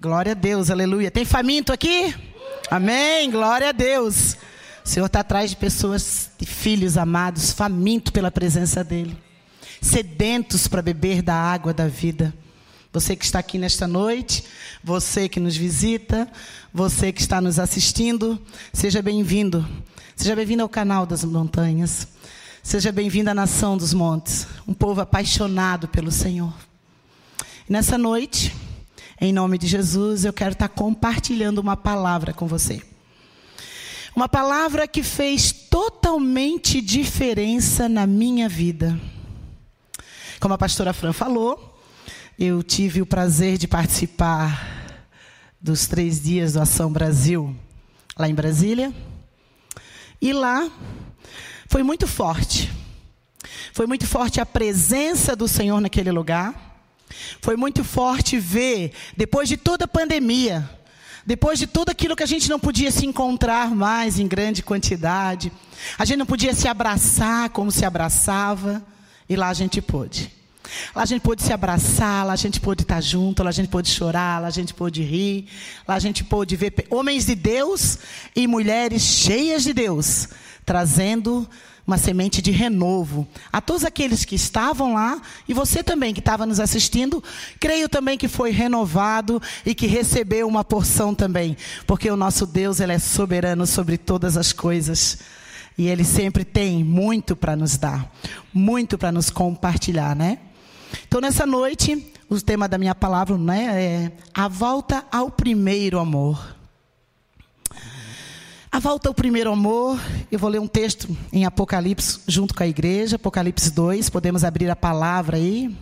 Glória a Deus, aleluia. Tem faminto aqui? Amém, glória a Deus. O Senhor está atrás de pessoas, de filhos amados, famintos pela presença dEle, sedentos para beber da água da vida. Você que está aqui nesta noite, você que nos visita, você que está nos assistindo, seja bem-vindo. Seja bem-vindo ao canal das montanhas. Seja bem-vindo à nação dos montes, um povo apaixonado pelo Senhor. Nessa noite, em nome de Jesus, eu quero estar compartilhando uma palavra com você. Uma palavra que fez totalmente diferença na minha vida. Como a pastora Fran falou, eu tive o prazer de participar dos três dias do Ação Brasil, lá em Brasília. E lá foi muito forte. Foi muito forte a presença do Senhor naquele lugar. Foi muito forte ver, depois de toda a pandemia, depois de tudo aquilo que a gente não podia se encontrar mais em grande quantidade, a gente não podia se abraçar como se abraçava, e lá a gente pôde. Lá a gente pôde se abraçar, lá a gente pôde estar junto, lá a gente pôde chorar, lá a gente pôde rir, lá a gente pôde ver homens de Deus e mulheres cheias de Deus, trazendo uma semente de renovo. A todos aqueles que estavam lá e você também que estava nos assistindo, creio também que foi renovado e que recebeu uma porção também, porque o nosso Deus ele é soberano sobre todas as coisas. E ele sempre tem muito para nos dar, muito para nos compartilhar, né? Então nessa noite, o tema da minha palavra, né, é a volta ao primeiro amor. A volta ao primeiro amor, eu vou ler um texto em Apocalipse junto com a igreja, Apocalipse 2, podemos abrir a palavra aí.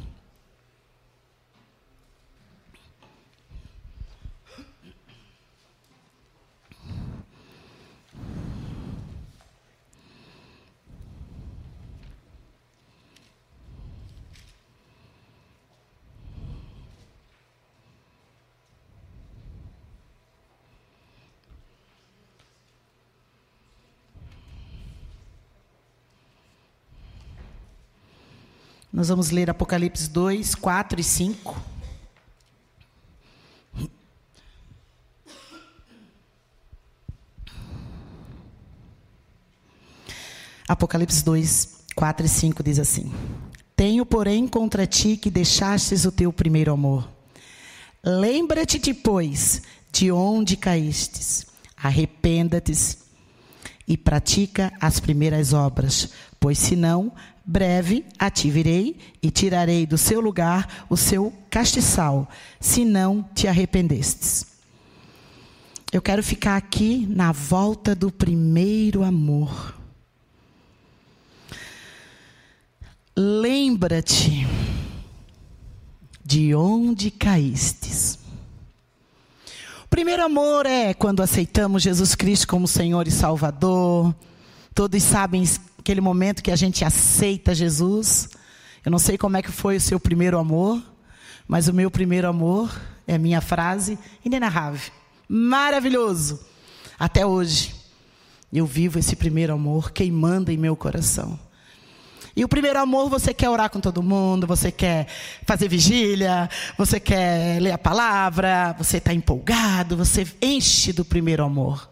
Nós vamos ler Apocalipse 2, 4 e 5. Apocalipse 2, 4 e 5 diz assim: Tenho, porém, contra ti que deixastes o teu primeiro amor. Lembra-te depois de onde caístes, arrependa-te e pratica as primeiras obras, pois senão breve a virei e tirarei do seu lugar o seu castiçal, se não te arrependestes. Eu quero ficar aqui na volta do primeiro amor. Lembra-te de onde caístes. O primeiro amor é quando aceitamos Jesus Cristo como Senhor e Salvador. Todos sabem aquele momento que a gente aceita Jesus. Eu não sei como é que foi o seu primeiro amor, mas o meu primeiro amor é a minha frase inenarrável. Maravilhoso. Até hoje, eu vivo esse primeiro amor queimando em meu coração. E o primeiro amor, você quer orar com todo mundo, você quer fazer vigília, você quer ler a palavra, você está empolgado, você enche do primeiro amor.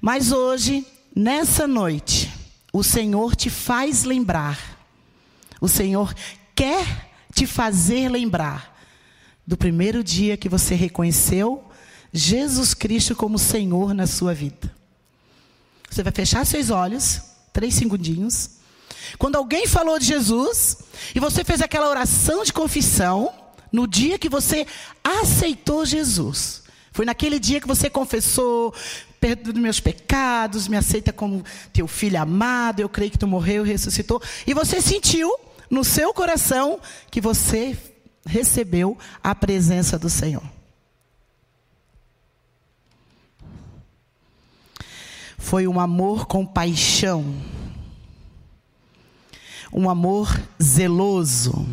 Mas hoje nessa noite, o Senhor te faz lembrar, o Senhor quer te fazer lembrar do primeiro dia que você reconheceu Jesus Cristo como Senhor na sua vida. Você vai fechar seus olhos, três segundinhos. Quando alguém falou de Jesus e você fez aquela oração de confissão, no dia que você aceitou Jesus, foi naquele dia que você confessou, perdoa meus pecados, me aceita como teu filho amado, eu creio que tu morreu e ressuscitou. E você sentiu no seu coração que você recebeu a presença do Senhor. Foi um amor com paixão, um amor zeloso,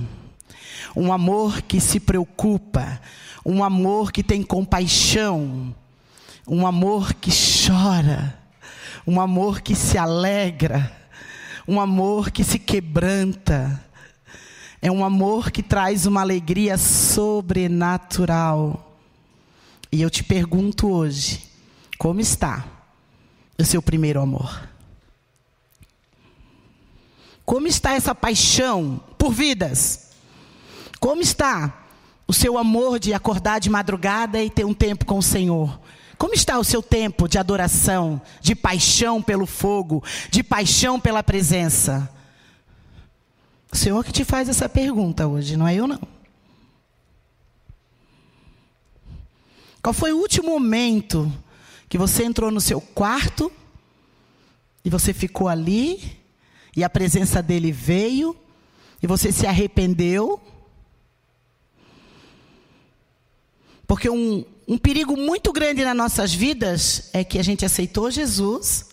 um amor que se preocupa, um amor que tem compaixão um amor que chora, um amor que se alegra, um amor que se quebranta. É um amor que traz uma alegria sobrenatural. E eu te pergunto hoje: como está o seu primeiro amor? Como está essa paixão por vidas? Como está o seu amor de acordar de madrugada e ter um tempo com o Senhor? Como está o seu tempo de adoração, de paixão pelo fogo, de paixão pela presença? O Senhor que te faz essa pergunta hoje, não é eu não. Qual foi o último momento que você entrou no seu quarto e você ficou ali e a presença dele veio e você se arrependeu? Porque um, um perigo muito grande nas nossas vidas é que a gente aceitou Jesus,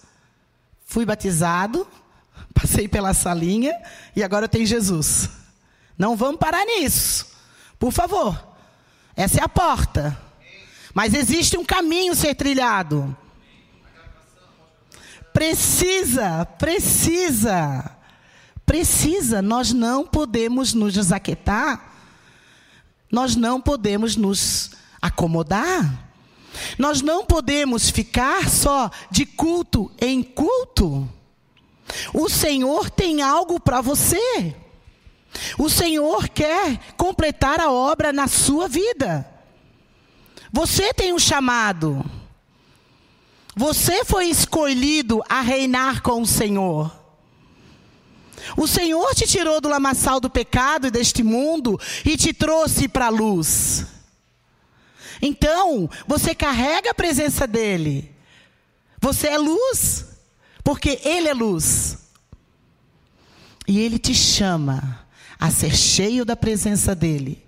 fui batizado, passei pela salinha e agora tem Jesus. Não vamos parar nisso. Por favor. Essa é a porta. Mas existe um caminho a ser trilhado. Precisa, precisa. Precisa, nós não podemos nos desaquetar. Nós não podemos nos acomodar. Nós não podemos ficar só de culto em culto. O Senhor tem algo para você. O Senhor quer completar a obra na sua vida. Você tem um chamado. Você foi escolhido a reinar com o Senhor. O Senhor te tirou do lamaçal do pecado e deste mundo e te trouxe para a luz. Então, você carrega a presença dele. Você é luz, porque ele é luz. E ele te chama a ser cheio da presença dele,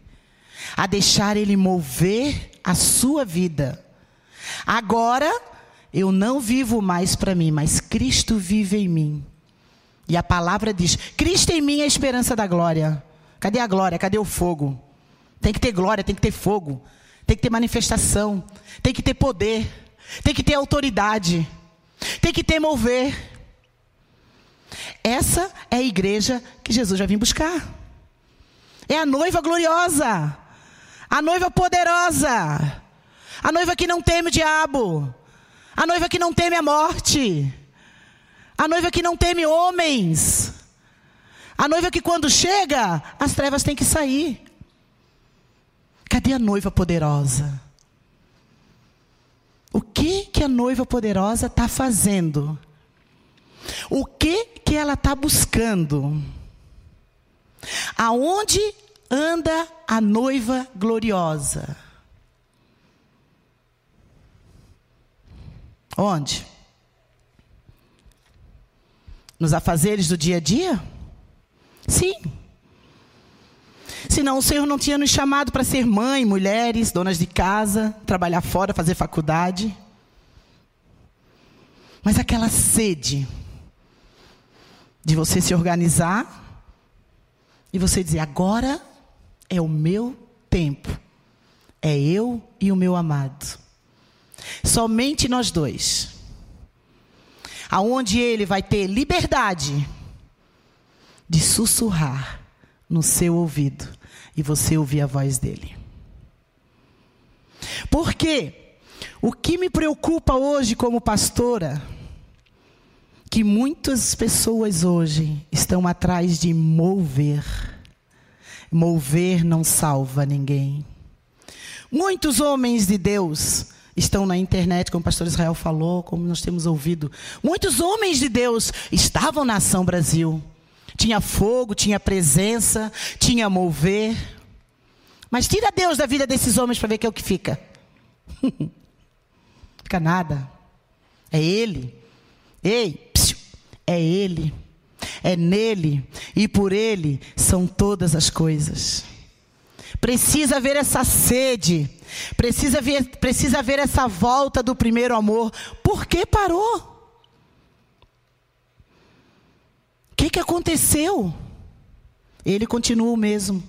a deixar ele mover a sua vida. Agora, eu não vivo mais para mim, mas Cristo vive em mim. E a palavra diz: Cristo em mim é a esperança da glória. Cadê a glória? Cadê o fogo? Tem que ter glória, tem que ter fogo tem que ter manifestação, tem que ter poder, tem que ter autoridade, tem que ter mover. Essa é a igreja que Jesus já vem buscar. É a noiva gloriosa, a noiva poderosa, a noiva que não teme o diabo, a noiva que não teme a morte, a noiva que não teme homens, a noiva que quando chega, as trevas têm que sair. Cadê a noiva poderosa? O que que a noiva poderosa está fazendo? O que que ela está buscando? Aonde anda a noiva gloriosa? Onde? Nos afazeres do dia a dia? Sim. Senão o Senhor não tinha nos chamado para ser mãe, mulheres, donas de casa, trabalhar fora, fazer faculdade. Mas aquela sede de você se organizar e você dizer: agora é o meu tempo, é eu e o meu amado. Somente nós dois. Aonde ele vai ter liberdade de sussurrar no seu ouvido e você ouvir a voz dele. Porque o que me preocupa hoje como pastora, que muitas pessoas hoje estão atrás de mover. Mover não salva ninguém. Muitos homens de Deus estão na internet, como o pastor Israel falou, como nós temos ouvido. Muitos homens de Deus estavam na Ação Brasil tinha fogo, tinha presença, tinha mover. Mas tira Deus da vida desses homens para ver que é o que fica. fica nada. É Ele. Ei, é Ele. É nele e por Ele são todas as coisas. Precisa ver essa sede. Precisa ver, precisa ver essa volta do primeiro amor. Por que parou? O que, que aconteceu? Ele continua o mesmo.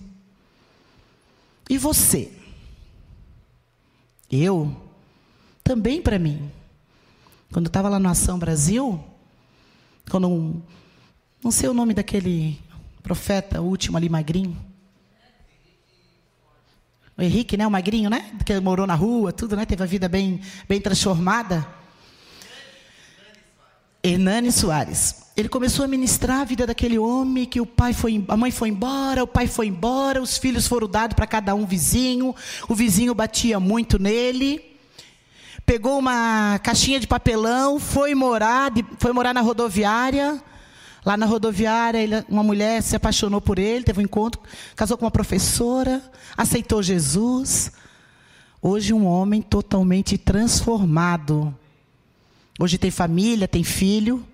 E você? Eu? Também para mim. Quando estava lá no Ação Brasil, quando um, não sei o nome daquele profeta, último ali, magrinho. O Henrique, né? O magrinho, né? Que morou na rua, tudo, né? Teve a vida bem, bem transformada. Hernani Soares. Ele começou a ministrar a vida daquele homem que o pai foi, a mãe foi embora, o pai foi embora, os filhos foram dados para cada um vizinho, o vizinho batia muito nele. Pegou uma caixinha de papelão, foi morar, foi morar na rodoviária. Lá na rodoviária, uma mulher se apaixonou por ele, teve um encontro, casou com uma professora, aceitou Jesus. Hoje, um homem totalmente transformado. Hoje tem família, tem filho.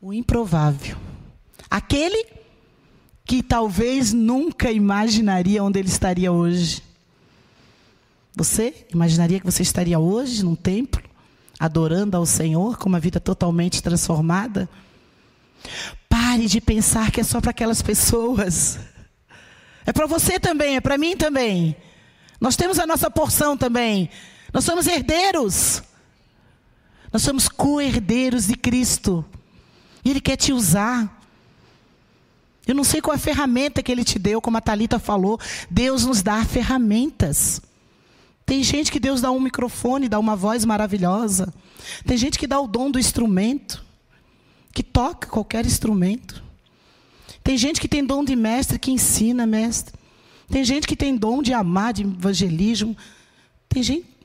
O improvável. Aquele que talvez nunca imaginaria onde ele estaria hoje. Você imaginaria que você estaria hoje num templo? adorando ao Senhor com uma vida totalmente transformada. Pare de pensar que é só para aquelas pessoas. É para você também, é para mim também. Nós temos a nossa porção também. Nós somos herdeiros. Nós somos co-herdeiros de Cristo. E Ele quer te usar. Eu não sei qual a ferramenta que Ele te deu, como a Talita falou. Deus nos dá ferramentas. Tem gente que Deus dá um microfone, dá uma voz maravilhosa. Tem gente que dá o dom do instrumento, que toca qualquer instrumento. Tem gente que tem dom de mestre, que ensina mestre. Tem gente que tem dom de amar, de evangelismo. Tem gente.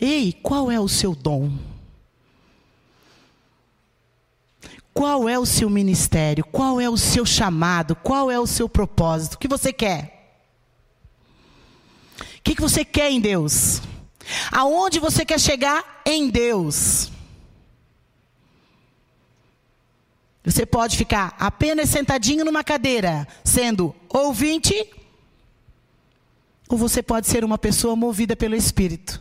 Ei, qual é o seu dom? Qual é o seu ministério? Qual é o seu chamado? Qual é o seu propósito? O que você quer? O que, que você quer em Deus? Aonde você quer chegar em Deus? Você pode ficar apenas sentadinho numa cadeira, sendo ouvinte, ou você pode ser uma pessoa movida pelo Espírito,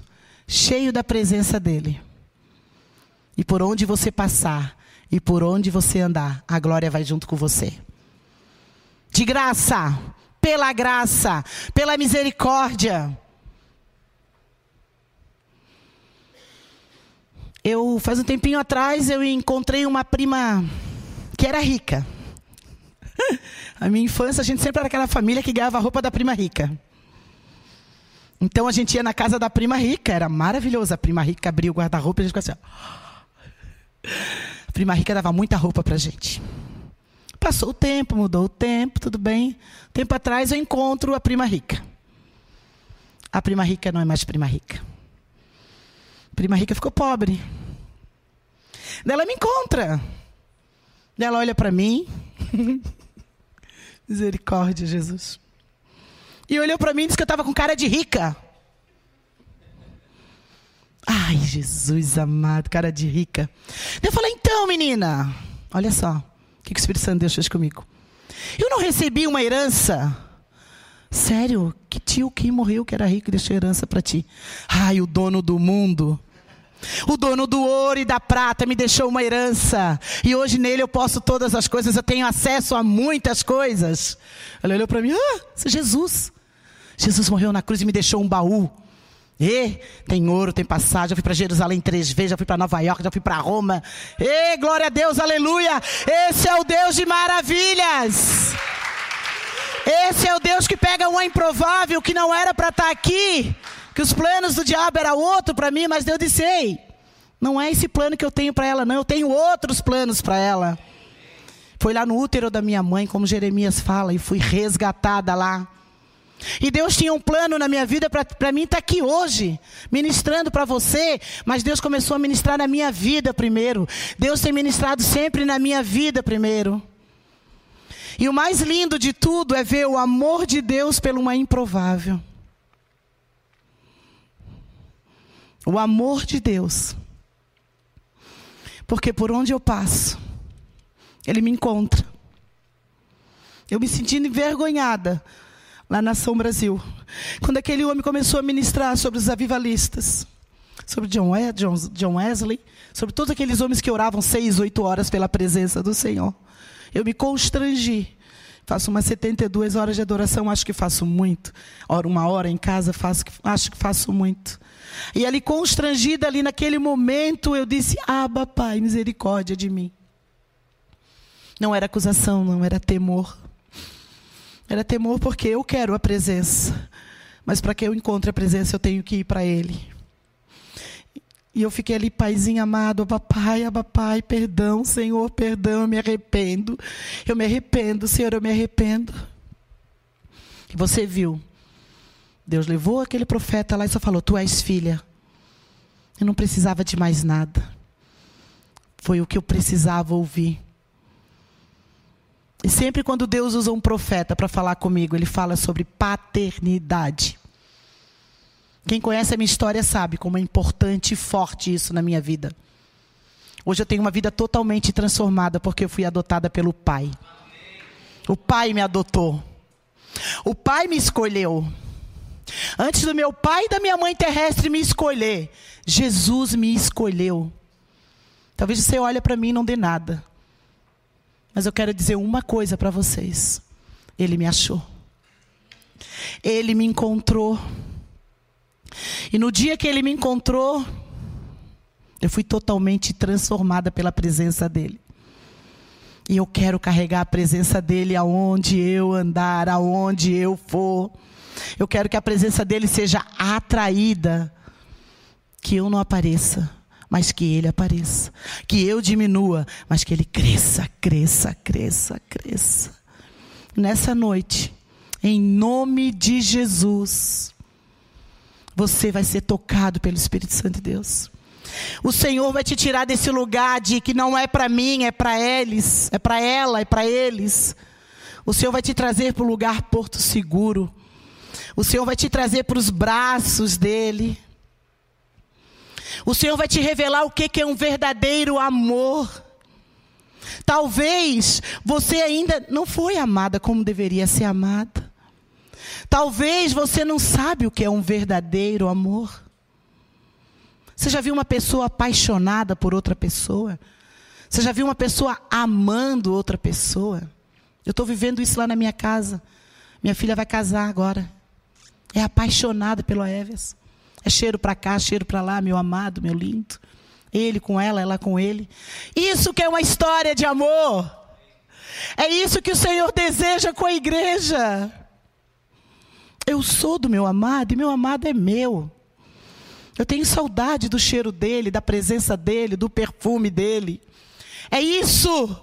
cheio da presença dEle. E por onde você passar, e por onde você andar, a glória vai junto com você. De graça, pela graça, pela misericórdia. Eu faz um tempinho atrás eu encontrei uma prima que era rica. A minha infância a gente sempre era aquela família que ganhava a roupa da prima rica. Então a gente ia na casa da prima rica, era maravilhoso. A prima rica abria o guarda-roupa e a gente ficava assim. A prima rica dava muita roupa pra gente. Passou o tempo, mudou o tempo, tudo bem. Tempo atrás eu encontro a prima rica. A prima rica não é mais prima rica. A prima rica ficou pobre. Ela me encontra. Ela olha para mim. Misericórdia, Jesus. E olhou para mim e disse que eu estava com cara de rica. Ai, Jesus amado, cara de rica. Eu falei, então, menina, olha só que, que o Espírito Santo de Deus fez comigo? Eu não recebi uma herança. Sério? Que tio que morreu que era rico e deixou herança para ti? Ai, o dono do mundo. O dono do ouro e da prata me deixou uma herança. E hoje nele eu posso todas as coisas, eu tenho acesso a muitas coisas. Ela olhou para mim: Ah, é Jesus. Jesus morreu na cruz e me deixou um baú. E tem ouro, tem passagem. Já fui para Jerusalém três vezes, já fui para Nova York, já fui para Roma. E glória a Deus, aleluia! Esse é o Deus de maravilhas. Esse é o Deus que pega uma improvável que não era para estar tá aqui, que os planos do diabo era outro para mim, mas Deus disse: "Ei, não é esse plano que eu tenho para ela, não. Eu tenho outros planos para ela." Foi lá no útero da minha mãe, como Jeremias fala, e fui resgatada lá. E Deus tinha um plano na minha vida para mim estar tá aqui hoje, ministrando para você, mas Deus começou a ministrar na minha vida primeiro. Deus tem ministrado sempre na minha vida primeiro. E o mais lindo de tudo é ver o amor de Deus pelo uma improvável. O amor de Deus. Porque por onde eu passo, Ele me encontra. Eu me sentindo envergonhada lá na São Brasil. Quando aquele homem começou a ministrar sobre os avivalistas, sobre John, John Wesley, sobre todos aqueles homens que oravam seis, oito horas pela presença do Senhor, eu me constrangi. Faço umas 72 horas de adoração, acho que faço muito. Ora, uma hora em casa, faço, acho que faço muito. E ali, constrangida, ali naquele momento, eu disse: Aba, Pai, misericórdia de mim. Não era acusação, não, era temor. Era temor porque eu quero a presença. Mas para que eu encontre a presença, eu tenho que ir para Ele. E eu fiquei ali, paizinho amado, papai, papai, perdão, Senhor, perdão, eu me arrependo. Eu me arrependo, Senhor, eu me arrependo. E você viu, Deus levou aquele profeta lá e só falou: Tu és filha. Eu não precisava de mais nada. Foi o que eu precisava ouvir. E sempre quando Deus usa um profeta para falar comigo, ele fala sobre paternidade. Quem conhece a minha história sabe como é importante e forte isso na minha vida. Hoje eu tenho uma vida totalmente transformada porque eu fui adotada pelo Pai. O Pai me adotou. O Pai me escolheu. Antes do meu pai e da minha mãe terrestre me escolher, Jesus me escolheu. Talvez você olhe para mim e não dê nada. Mas eu quero dizer uma coisa para vocês. Ele me achou. Ele me encontrou. E no dia que ele me encontrou, eu fui totalmente transformada pela presença dele. E eu quero carregar a presença dele aonde eu andar, aonde eu for. Eu quero que a presença dele seja atraída. Que eu não apareça, mas que ele apareça. Que eu diminua, mas que ele cresça, cresça, cresça, cresça. Nessa noite, em nome de Jesus, você vai ser tocado pelo Espírito Santo de Deus. O Senhor vai te tirar desse lugar de que não é para mim, é para eles, é para ela, é para eles. O Senhor vai te trazer para o lugar porto seguro. O Senhor vai te trazer para os braços dele. O Senhor vai te revelar o que é um verdadeiro amor. Talvez você ainda não foi amada como deveria ser amada. Talvez você não sabe o que é um verdadeiro amor. Você já viu uma pessoa apaixonada por outra pessoa? Você já viu uma pessoa amando outra pessoa? Eu estou vivendo isso lá na minha casa. Minha filha vai casar agora. É apaixonada pelo Everson. Cheiro para cá, cheiro para lá, meu amado, meu lindo. Ele com ela, ela com ele. Isso que é uma história de amor. É isso que o Senhor deseja com a igreja. Eu sou do meu amado e meu amado é meu. Eu tenho saudade do cheiro dele, da presença dele, do perfume dele. É isso.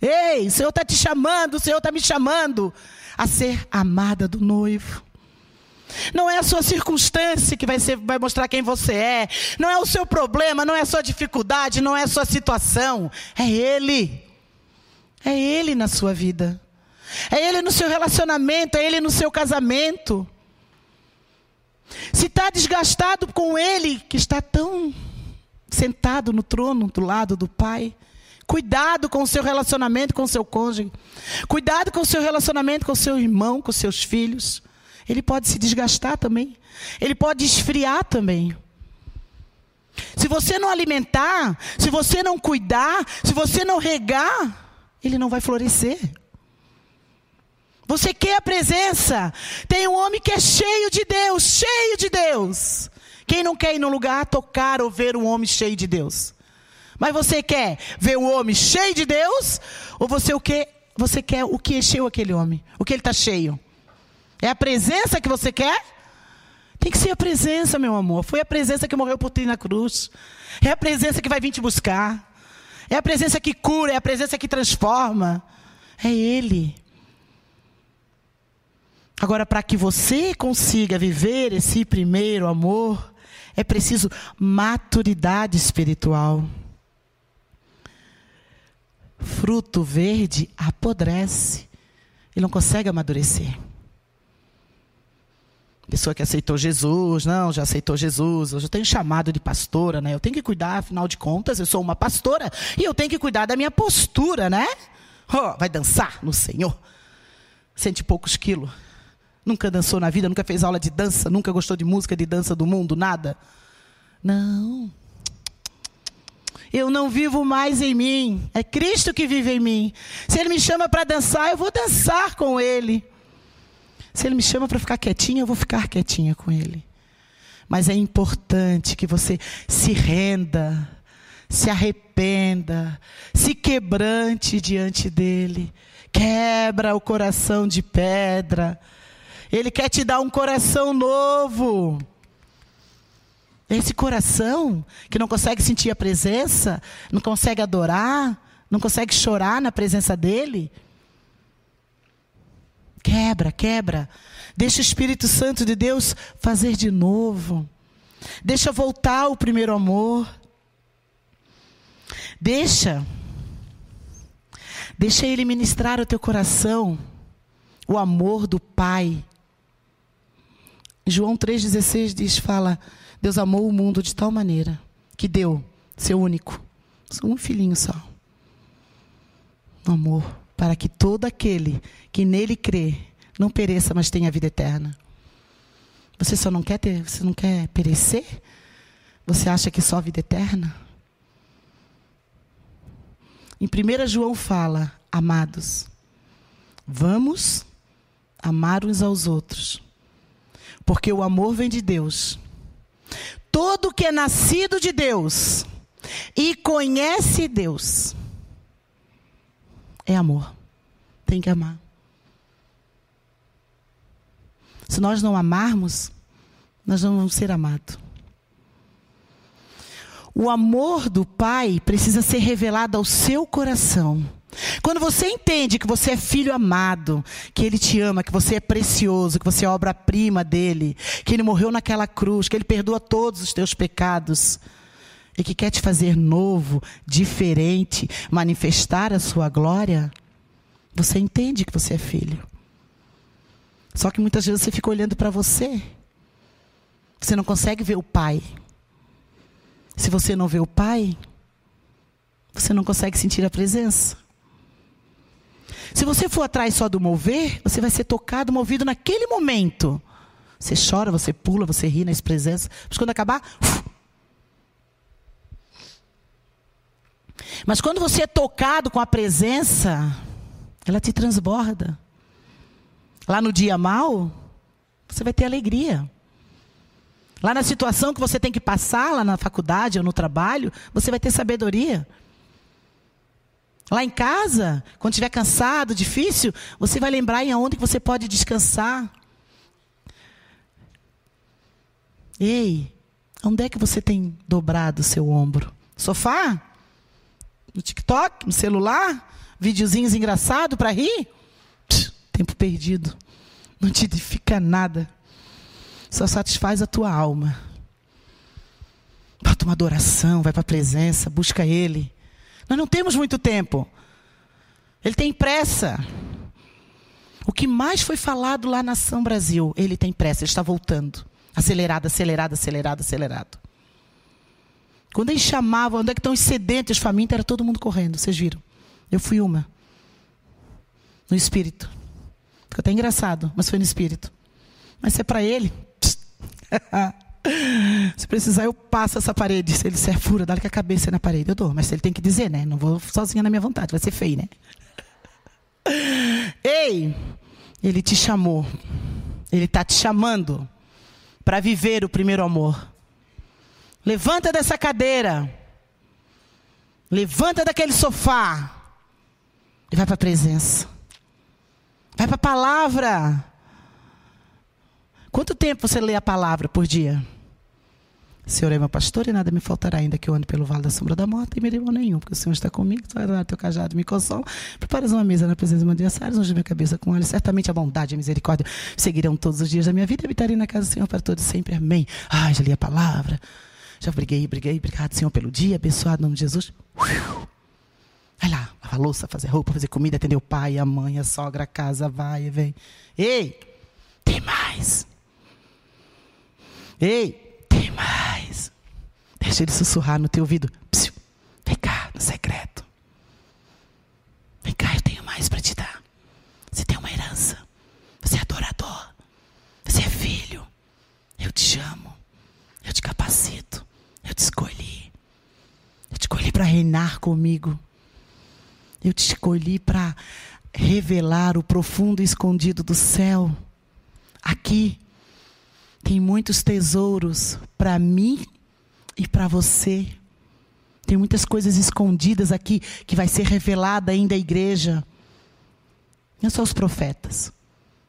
Ei, o Senhor está te chamando, o Senhor está me chamando a ser amada do noivo. Não é a sua circunstância que vai, ser, vai mostrar quem você é. Não é o seu problema, não é a sua dificuldade, não é a sua situação. É Ele. É Ele na sua vida. É Ele no seu relacionamento, é Ele no seu casamento. Se está desgastado com ele, que está tão sentado no trono do lado do Pai, cuidado com o seu relacionamento com o seu cônjuge, cuidado com o seu relacionamento com o seu irmão, com seus filhos. Ele pode se desgastar também, ele pode esfriar também. Se você não alimentar, se você não cuidar, se você não regar, ele não vai florescer. Você quer a presença? Tem um homem que é cheio de Deus, cheio de Deus. Quem não quer ir no lugar tocar ou ver um homem cheio de Deus? Mas você quer ver o homem cheio de Deus? Ou você o que? Você quer o que encheu aquele homem? O que ele está cheio? É a presença que você quer? Tem que ser a presença, meu amor. Foi a presença que morreu por ti na cruz. É a presença que vai vir te buscar. É a presença que cura, é a presença que transforma. É Ele. Agora, para que você consiga viver esse primeiro amor, é preciso maturidade espiritual. Fruto verde apodrece, ele não consegue amadurecer. Pessoa que aceitou Jesus, não, já aceitou Jesus, eu tenho chamado de pastora, né? Eu tenho que cuidar, afinal de contas, eu sou uma pastora e eu tenho que cuidar da minha postura, né? Oh, vai dançar no Senhor. Sente poucos quilos. Nunca dançou na vida, nunca fez aula de dança, nunca gostou de música de dança do mundo, nada. Não. Eu não vivo mais em mim, é Cristo que vive em mim. Se Ele me chama para dançar, eu vou dançar com Ele. Se Ele me chama para ficar quietinha, eu vou ficar quietinha com Ele. Mas é importante que você se renda, se arrependa, se quebrante diante dele. Quebra o coração de pedra. Ele quer te dar um coração novo. Esse coração que não consegue sentir a presença, não consegue adorar, não consegue chorar na presença dele. Quebra, quebra. Deixa o Espírito Santo de Deus fazer de novo. Deixa voltar o primeiro amor. Deixa. Deixa ele ministrar o teu coração o amor do Pai. João 3,16 diz: fala, Deus amou o mundo de tal maneira que deu seu único, um filhinho só. Amor, para que todo aquele que nele crê não pereça, mas tenha vida eterna. Você só não quer ter, você não quer perecer? Você acha que só vida eterna? Em 1 João fala, amados, vamos amar uns aos outros, porque o amor vem de Deus. Todo que é nascido de Deus e conhece Deus é amor. Tem que amar. Se nós não amarmos, nós não vamos ser amados. O amor do Pai precisa ser revelado ao seu coração. Quando você entende que você é filho amado, que Ele te ama, que você é precioso, que você é obra-prima dele, que Ele morreu naquela cruz, que Ele perdoa todos os teus pecados e que quer te fazer novo, diferente, manifestar a sua glória, você entende que você é filho. Só que muitas vezes você fica olhando para você. Você não consegue ver o Pai. Se você não vê o Pai, você não consegue sentir a presença. Se você for atrás só do mover, você vai ser tocado, movido naquele momento. Você chora, você pula, você ri na presença. Mas quando acabar. Uf. Mas quando você é tocado com a presença, ela te transborda. Lá no dia mal, você vai ter alegria. Lá na situação que você tem que passar, lá na faculdade ou no trabalho, você vai ter sabedoria. Lá em casa, quando estiver cansado, difícil, você vai lembrar em aonde que você pode descansar. Ei, onde é que você tem dobrado o seu ombro? Sofá? No TikTok? No celular? Videozinhos engraçados para rir? Tempo perdido. Não te edifica nada. Só satisfaz a tua alma. Bota uma adoração, vai para a presença, busca Ele. Nós não temos muito tempo. Ele tem pressa. O que mais foi falado lá na Ação Brasil, ele tem pressa, ele está voltando. Acelerado, acelerado, acelerado, acelerado. Quando eles chamavam, onde é que estão os sedentos, os famintos, era todo mundo correndo, vocês viram. Eu fui uma. No espírito. Ficou até engraçado, mas foi no espírito. Mas se é para ele. se precisar, eu passo essa parede. Se ele se fura, dá-lhe com a cabeça na parede. Eu dou. Mas ele tem que dizer, né? Não vou sozinha na minha vontade. Vai ser feio, né? Ei! Ele te chamou. Ele está te chamando para viver o primeiro amor. Levanta dessa cadeira. Levanta daquele sofá. E vai para a presença. Vai para a palavra. Quanto tempo você lê a palavra por dia? Senhor é meu pastor e nada me faltará, ainda que eu ande pelo vale da sombra da morte e me mal nenhum, porque o Senhor está comigo, tu vai dar teu cajado me consola. Preparas uma mesa na presença dos meus adversários, unge minha cabeça com óleo. Certamente a bondade e a misericórdia seguirão todos os dias da minha vida e habitarei na casa do Senhor para todos sempre. Amém. Ai, já li a palavra. Já briguei, briguei. Obrigado, Senhor, pelo dia. Abençoado em nome de Jesus. Vai lá, lavar louça, fazer roupa, fazer comida, atender o pai, a mãe, a sogra, a casa, vai vem. Ei, tem mais. Ei, tem mais. Deixa ele sussurrar no teu ouvido. Psiu, vem cá, no secreto. Vem cá, eu tenho mais para te dar. Você tem uma herança. Você é adorador. Você é filho. Eu te amo. Eu te capacito. Eu te escolhi. Eu te escolhi para reinar comigo. Eu te escolhi para revelar o profundo e escondido do céu. Aqui tem muitos tesouros para mim e para você. Tem muitas coisas escondidas aqui que vai ser revelada ainda à igreja. Não só os profetas,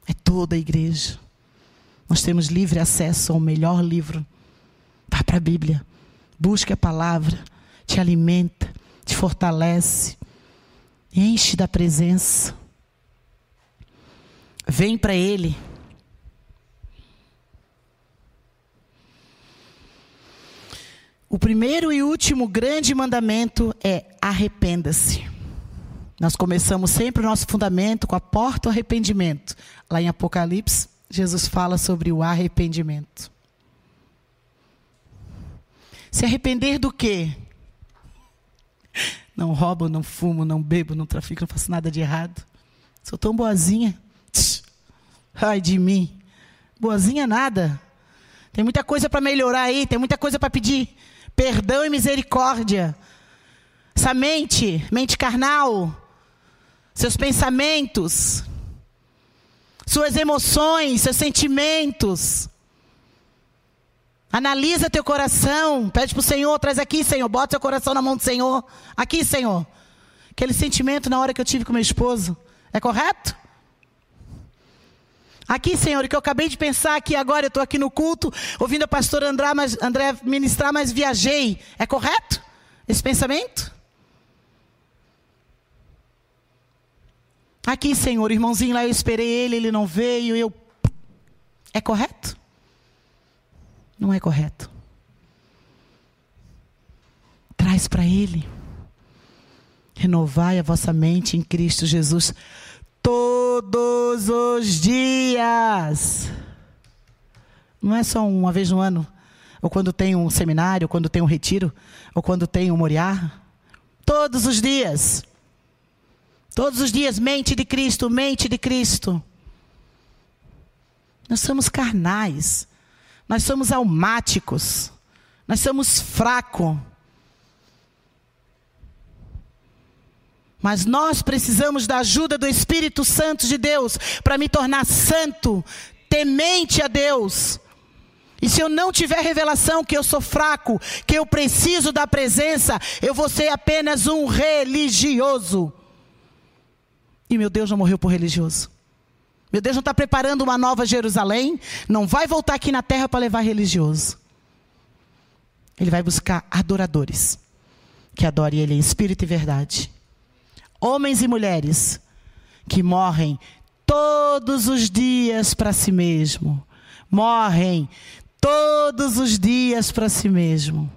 é toda a igreja. Nós temos livre acesso ao melhor livro. Vá para a Bíblia, busque a palavra, te alimenta, te fortalece, enche da presença. Vem para Ele. O primeiro e último grande mandamento é arrependa-se. Nós começamos sempre o nosso fundamento com a porta do arrependimento. Lá em Apocalipse, Jesus fala sobre o arrependimento. Se arrepender do quê? Não roubo, não fumo, não bebo, não trafico, não faço nada de errado. Sou tão boazinha. Ai de mim. Boazinha nada. Tem muita coisa para melhorar aí, tem muita coisa para pedir perdão e misericórdia. Essa mente, mente carnal, seus pensamentos, suas emoções, seus sentimentos. Analisa teu coração, pede para o Senhor, traz aqui, Senhor, bota seu coração na mão do Senhor. Aqui, Senhor. Aquele sentimento na hora que eu tive com meu esposo, é correto? Aqui, Senhor, que eu acabei de pensar aqui agora, eu estou aqui no culto, ouvindo a pastora André, mas, André ministrar, mas viajei. É correto esse pensamento? Aqui, Senhor, irmãozinho lá, eu esperei ele, ele não veio, eu. É correto? Não é correto. Traz para ele. Renovai a vossa mente em Cristo Jesus todos os dias. Não é só uma vez no ano, ou quando tem um seminário, ou quando tem um retiro, ou quando tem um moriá. Todos os dias. Todos os dias, mente de Cristo, mente de Cristo. Nós somos carnais, nós somos almáticos, nós somos fracos. Mas nós precisamos da ajuda do Espírito Santo de Deus para me tornar santo, temente a Deus. E se eu não tiver revelação que eu sou fraco, que eu preciso da presença, eu vou ser apenas um religioso. E meu Deus não morreu por religioso. Meu Deus não está preparando uma nova Jerusalém. Não vai voltar aqui na terra para levar religioso. Ele vai buscar adoradores que adorem Ele em espírito e verdade homens e mulheres que morrem todos os dias para si mesmo. Morrem todos os dias para si mesmo.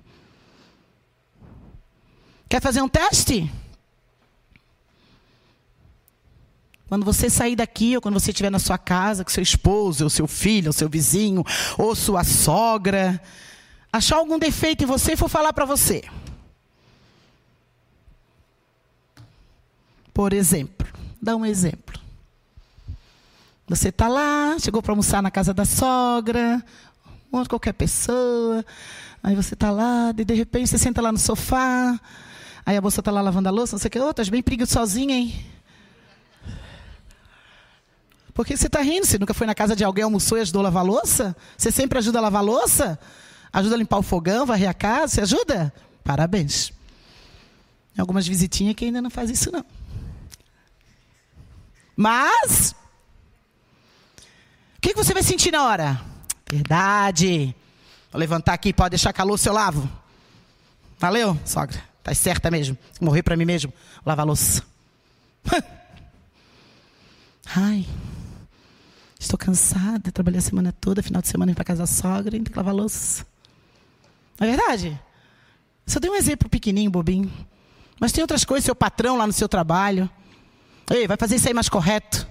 Quer fazer um teste? Quando você sair daqui, ou quando você estiver na sua casa, com seu esposo, ou seu filho, ou seu vizinho, ou sua sogra, achar algum defeito em você e for falar para você. Por exemplo, dá um exemplo. Você está lá, chegou para almoçar na casa da sogra, ou qualquer pessoa, aí você está lá, e de repente você senta lá no sofá, aí a moça está lá lavando a louça, não sei o que, oh, estás bem preguiçosinha, hein? Por que você está rindo? Você nunca foi na casa de alguém, almoçou e ajudou a lavar a louça? Você sempre ajuda a lavar a louça? Ajuda a limpar o fogão, varrer a casa? Você ajuda? Parabéns. Tem algumas visitinhas que ainda não faz isso, não. Mas, o que, você vai sentir na hora? Verdade. Vou levantar aqui, pode deixar calor se eu lavo. Valeu, sogra. Tá certa mesmo. Morrer para mim mesmo. Lavar louça. Ai, estou cansada. Trabalhei a semana toda, final de semana ir para casa da sogra e tem que lavar louça. Não é verdade? Só dei um exemplo pequenininho, bobinho. Mas tem outras coisas, seu patrão lá no seu trabalho. Ei, vai fazer isso aí mais correto.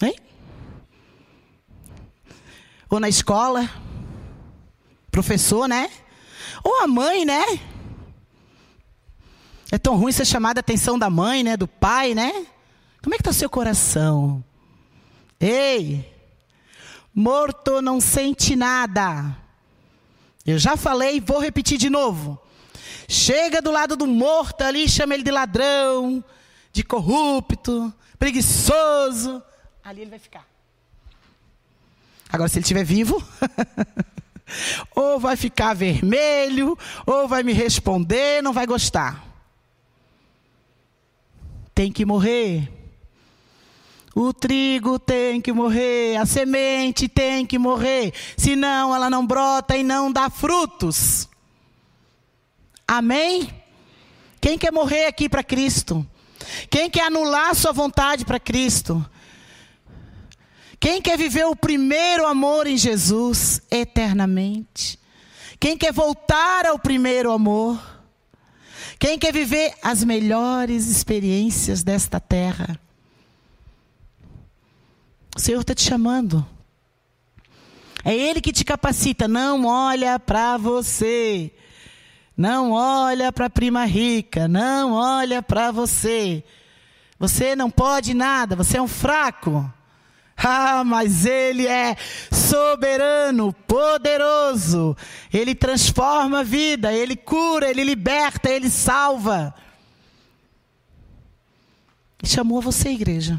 Hein? Ou na escola. Professor, né? Ou a mãe, né? É tão ruim ser chamada a atenção da mãe, né? Do pai, né? Como é que está o seu coração? Ei! Morto não sente nada. Eu já falei, vou repetir de novo. Chega do lado do morto ali, chama ele de ladrão, de corrupto, preguiçoso, ali ele vai ficar. Agora, se ele estiver vivo, ou vai ficar vermelho, ou vai me responder, não vai gostar. Tem que morrer. O trigo tem que morrer, a semente tem que morrer, senão ela não brota e não dá frutos. Amém? Quem quer morrer aqui para Cristo? Quem quer anular sua vontade para Cristo? Quem quer viver o primeiro amor em Jesus eternamente? Quem quer voltar ao primeiro amor? Quem quer viver as melhores experiências desta terra? O Senhor está te chamando. É Ele que te capacita. Não olha para você. Não olha para a prima rica. Não olha para você. Você não pode nada. Você é um fraco. Ah, mas Ele é soberano, poderoso. Ele transforma a vida, Ele cura, Ele liberta, Ele salva. Ele chamou você, igreja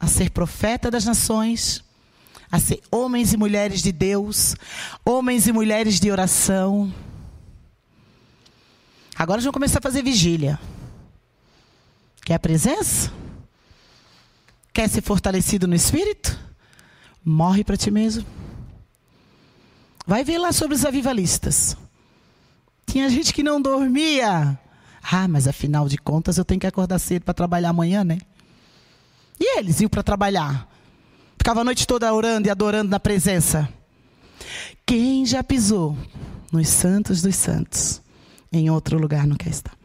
a ser profeta das nações, a ser homens e mulheres de Deus, homens e mulheres de oração. Agora vamos começar a fazer vigília. Quer a presença? Quer ser fortalecido no espírito? Morre para ti mesmo. Vai ver lá sobre os avivalistas. Tinha gente que não dormia. Ah, mas afinal de contas eu tenho que acordar cedo para trabalhar amanhã, né? E eles iam para trabalhar. Ficava a noite toda orando e adorando na presença. Quem já pisou nos santos dos santos, em outro lugar não quer estar.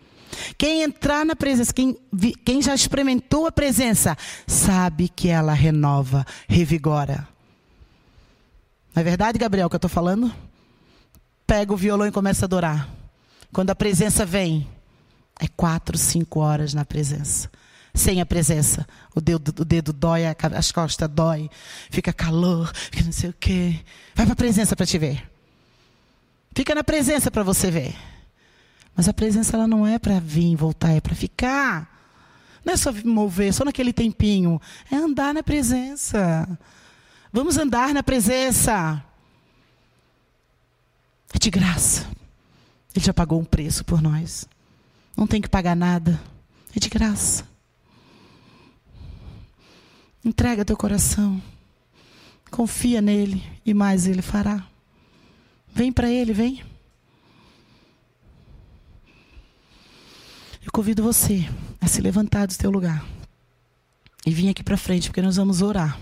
Quem entrar na presença, quem, quem já experimentou a presença, sabe que ela renova, revigora. Não é verdade, Gabriel, que eu estou falando? Pega o violão e começa a adorar. Quando a presença vem, é quatro, cinco horas na presença sem a presença. O dedo, o dedo dói, as costas dói, fica calor, fica não sei o quê. Vai para a presença para te ver. Fica na presença para você ver. Mas a presença ela não é para vir e voltar, é para ficar. Não é só mover, só naquele tempinho. É andar na presença. Vamos andar na presença. É de graça. Ele já pagou um preço por nós. Não tem que pagar nada. É de graça. Entrega teu coração. Confia nele e mais ele fará. Vem para ele, vem. Eu convido você a se levantar do teu lugar e vir aqui para frente, porque nós vamos orar.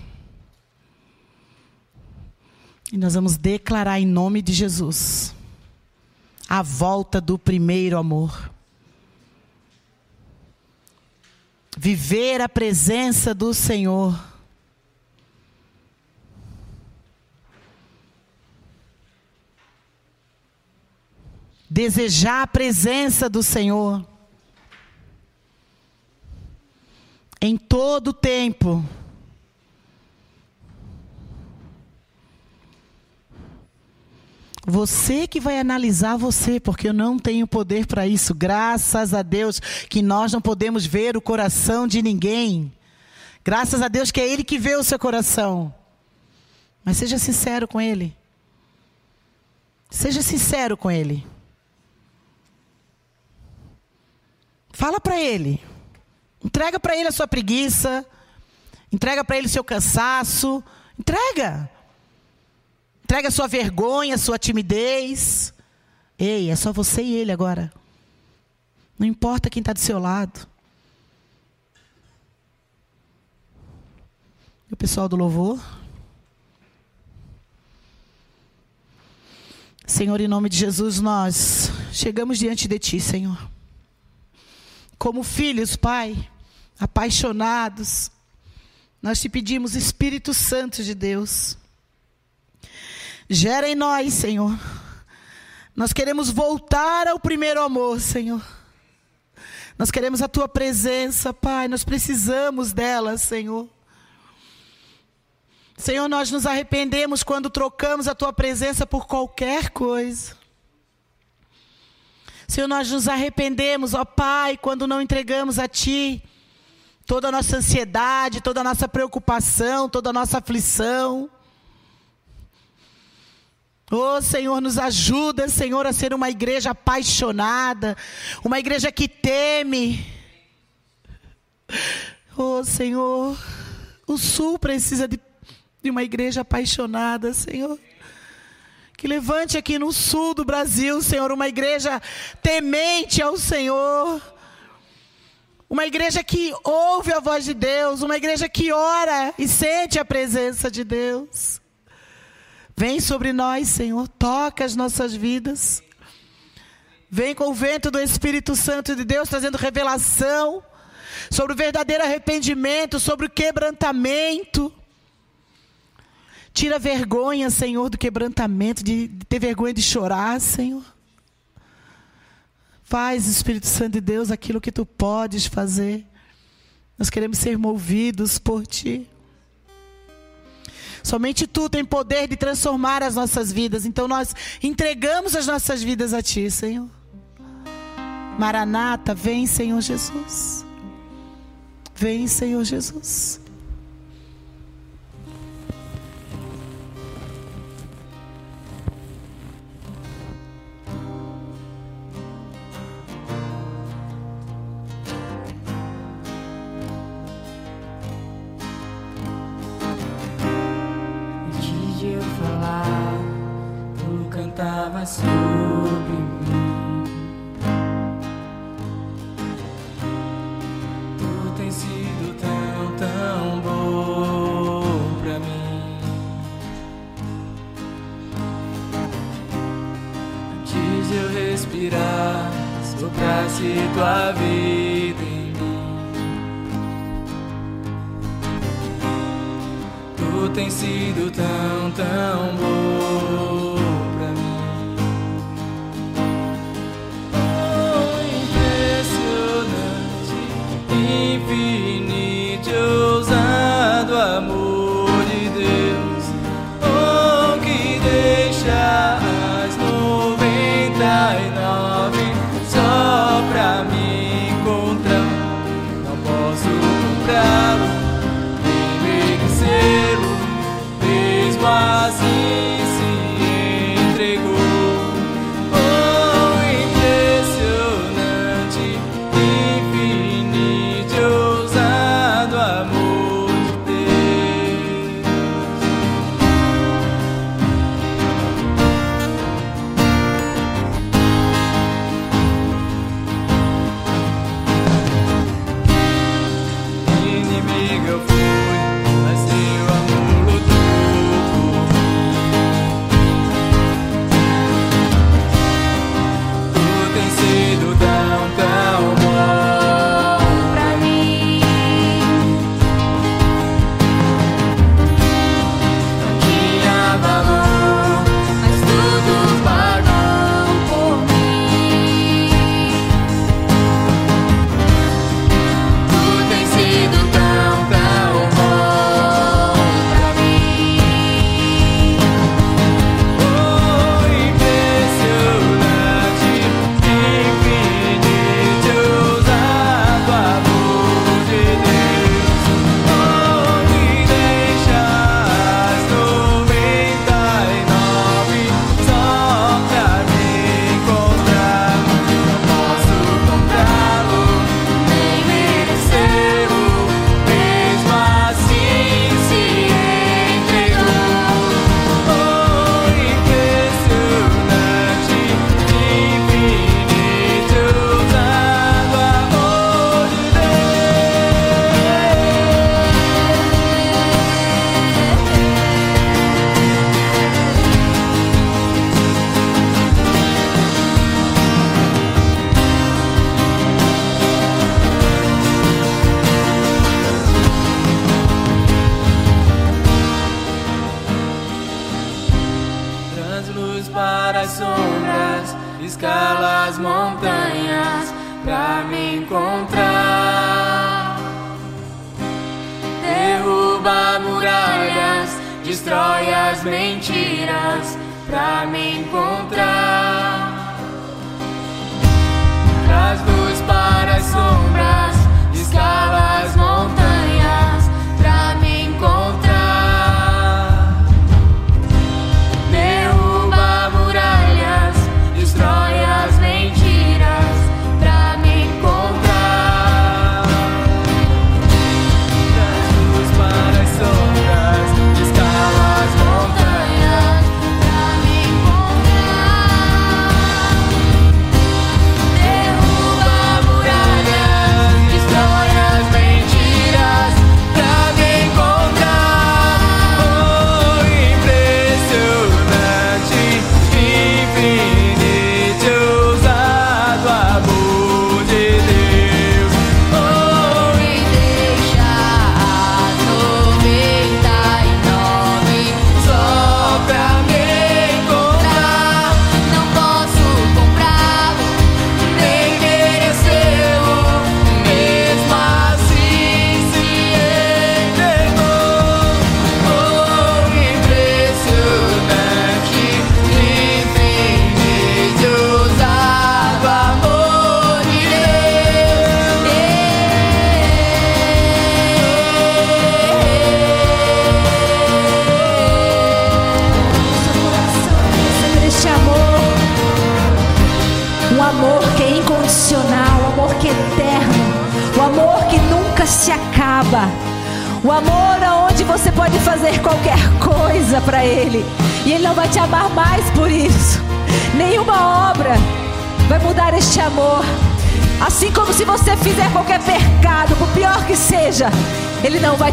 E nós vamos declarar em nome de Jesus a volta do primeiro amor. Viver a presença do Senhor. Desejar a presença do Senhor em todo tempo. Você que vai analisar você, porque eu não tenho poder para isso. Graças a Deus que nós não podemos ver o coração de ninguém. Graças a Deus que é Ele que vê o seu coração. Mas seja sincero com Ele. Seja sincero com Ele. Fala para Ele. Entrega para Ele a sua preguiça. Entrega para Ele o seu cansaço. Entrega. Entrega sua vergonha, sua timidez. Ei, é só você e ele agora. Não importa quem está do seu lado. E o pessoal do louvor. Senhor, em nome de Jesus, nós chegamos diante de Ti, Senhor. Como filhos, Pai, apaixonados, nós te pedimos, Espírito Santo de Deus, Gera em nós, Senhor. Nós queremos voltar ao primeiro amor, Senhor. Nós queremos a tua presença, Pai. Nós precisamos dela, Senhor. Senhor, nós nos arrependemos quando trocamos a tua presença por qualquer coisa. Senhor, nós nos arrependemos, ó Pai, quando não entregamos a Ti toda a nossa ansiedade, toda a nossa preocupação, toda a nossa aflição. Oh, Senhor, nos ajuda, Senhor, a ser uma igreja apaixonada, uma igreja que teme. Oh, Senhor, o Sul precisa de, de uma igreja apaixonada, Senhor. Que levante aqui no sul do Brasil, Senhor, uma igreja temente ao Senhor. Uma igreja que ouve a voz de Deus, uma igreja que ora e sente a presença de Deus. Vem sobre nós, Senhor, toca as nossas vidas. Vem com o vento do Espírito Santo de Deus trazendo revelação sobre o verdadeiro arrependimento, sobre o quebrantamento. Tira vergonha, Senhor, do quebrantamento, de ter vergonha de chorar, Senhor. Faz, Espírito Santo de Deus, aquilo que tu podes fazer. Nós queremos ser movidos por ti. Somente tu tem poder de transformar as nossas vidas. Então nós entregamos as nossas vidas a ti, Senhor. Maranata, vem, Senhor Jesus. Vem, Senhor Jesus. Estava sobre mim.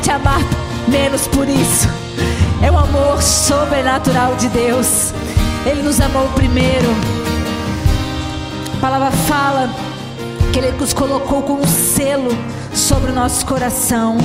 Te amar menos por isso. É o amor sobrenatural de Deus. Ele nos amou primeiro. A palavra fala que Ele nos colocou com um selo sobre o nosso coração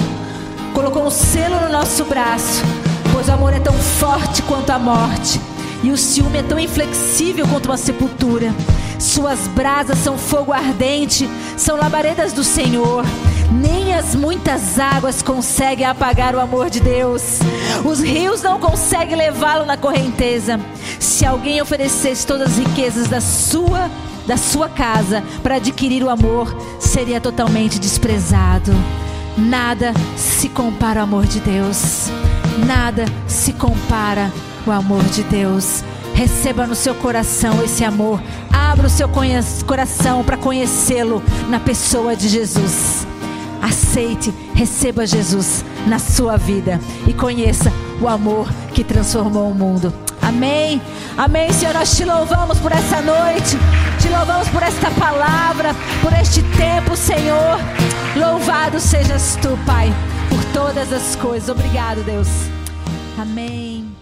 colocou um selo no nosso braço, pois o amor é tão forte quanto a morte, e o ciúme é tão inflexível quanto uma sepultura. Suas brasas são fogo ardente, são labaredas do Senhor. Nem as muitas águas conseguem apagar o amor de Deus. Os rios não conseguem levá-lo na correnteza. Se alguém oferecesse todas as riquezas da sua da sua casa para adquirir o amor, seria totalmente desprezado. Nada se compara ao amor de Deus. Nada se compara ao amor de Deus. Receba no seu coração esse amor. Abra o seu coração para conhecê-lo na pessoa de Jesus. Aceite, receba Jesus na sua vida e conheça o amor que transformou o mundo. Amém. Amém, Senhor. Nós te louvamos por essa noite. Te louvamos por esta palavra, por este tempo, Senhor. Louvado sejas tu, Pai, por todas as coisas. Obrigado, Deus. Amém.